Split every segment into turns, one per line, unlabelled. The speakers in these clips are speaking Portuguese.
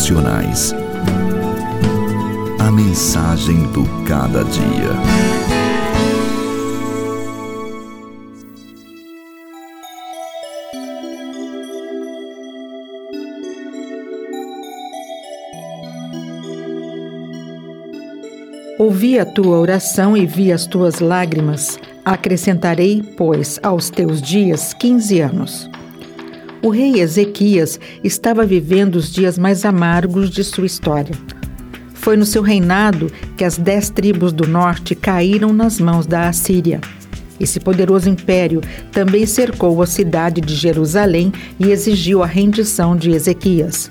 Devocionais. A mensagem do cada dia.
Ouvi a tua oração e vi as tuas lágrimas. Acrescentarei, pois, aos teus dias quinze anos. O rei Ezequias estava vivendo os dias mais amargos de sua história. Foi no seu reinado que as dez tribos do norte caíram nas mãos da Assíria. Esse poderoso império também cercou a cidade de Jerusalém e exigiu a rendição de Ezequias.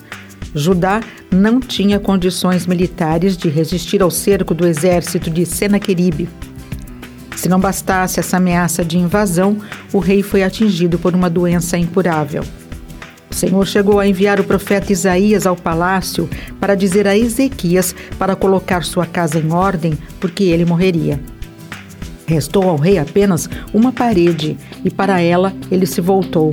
Judá não tinha condições militares de resistir ao cerco do exército de Senaqueribe. Se não bastasse essa ameaça de invasão, o rei foi atingido por uma doença incurável. O Senhor chegou a enviar o profeta Isaías ao palácio para dizer a Ezequias para colocar sua casa em ordem, porque ele morreria. Restou ao rei apenas uma parede, e para ela ele se voltou.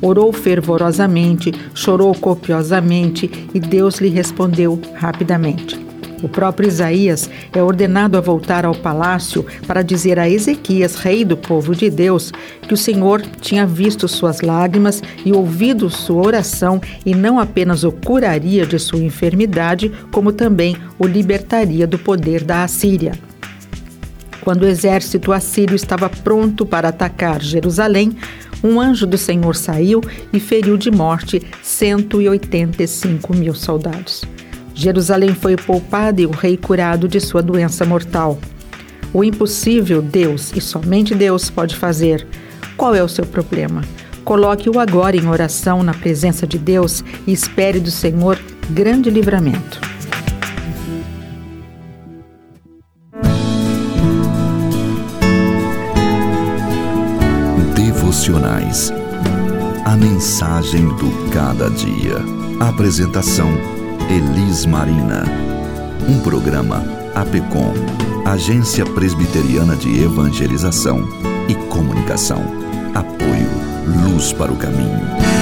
Orou fervorosamente, chorou copiosamente, e Deus lhe respondeu rapidamente. O próprio Isaías é ordenado a voltar ao palácio para dizer a Ezequias, rei do povo de Deus, que o Senhor tinha visto suas lágrimas e ouvido sua oração e não apenas o curaria de sua enfermidade, como também o libertaria do poder da Assíria. Quando o exército assírio estava pronto para atacar Jerusalém, um anjo do Senhor saiu e feriu de morte 185 mil soldados. Jerusalém foi poupada e o rei curado de sua doença mortal. O impossível Deus e somente Deus pode fazer. Qual é o seu problema? Coloque-o agora em oração na presença de Deus e espere do Senhor grande livramento.
Devocionais. A mensagem do cada dia. Apresentação Elis Marina. Um programa APECOM, Agência Presbiteriana de Evangelização e Comunicação. Apoio Luz para o Caminho.